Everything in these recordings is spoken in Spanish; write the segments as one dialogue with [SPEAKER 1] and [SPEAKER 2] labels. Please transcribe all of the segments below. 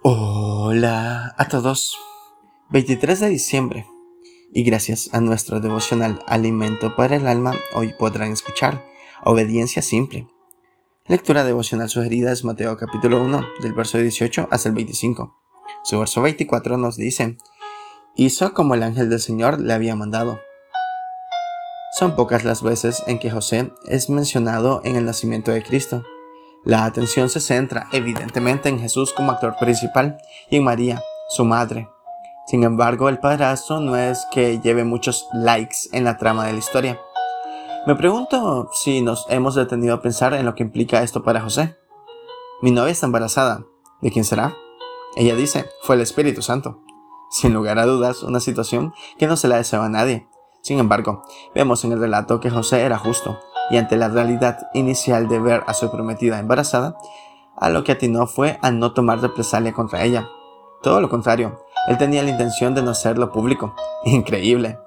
[SPEAKER 1] Hola a todos. 23 de diciembre. Y gracias a nuestro devocional Alimento para el Alma, hoy podrán escuchar Obediencia Simple. Lectura devocional sugerida es Mateo capítulo 1, del verso 18 hasta el 25. Su verso 24 nos dice, Hizo como el ángel del Señor le había mandado. Son pocas las veces en que José es mencionado en el nacimiento de Cristo la atención se centra evidentemente en Jesús como actor principal y en María, su madre. Sin embargo, el padrastro no es que lleve muchos likes en la trama de la historia. Me pregunto si nos hemos detenido a pensar en lo que implica esto para José. Mi novia está embarazada. ¿De quién será? Ella dice, fue el Espíritu Santo. Sin lugar a dudas, una situación que no se la deseaba a nadie. Sin embargo, vemos en el relato que José era justo y ante la realidad inicial de ver a su prometida embarazada, a lo que atinó fue a no tomar represalia contra ella. Todo lo contrario, él tenía la intención de no hacerlo público. Increíble.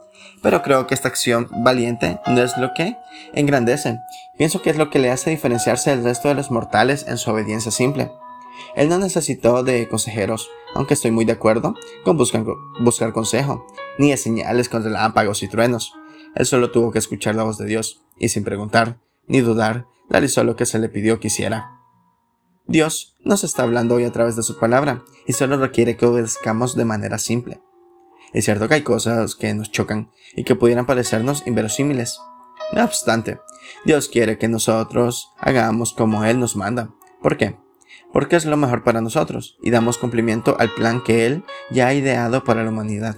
[SPEAKER 1] Pero creo que esta acción valiente no es lo que engrandece. Pienso que es lo que le hace diferenciarse del resto de los mortales en su obediencia simple. Él no necesitó de consejeros, aunque estoy muy de acuerdo con buscar, consejo, ni de señales con relámpagos y truenos. Él solo tuvo que escuchar la voz de Dios, y sin preguntar ni dudar, realizó lo que se le pidió que hiciera. Dios nos está hablando hoy a través de su palabra, y solo requiere que obedezcamos de manera simple. Es cierto que hay cosas que nos chocan y que pudieran parecernos inverosímiles. No obstante, Dios quiere que nosotros hagamos como Él nos manda. ¿Por qué? Porque es lo mejor para nosotros y damos cumplimiento al plan que Él ya ha ideado para la humanidad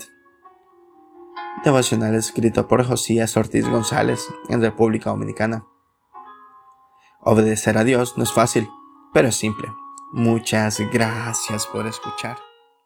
[SPEAKER 1] devocional escrito por Josías Ortiz González en República Dominicana. Obedecer a Dios no es fácil, pero es simple. Muchas gracias por escuchar.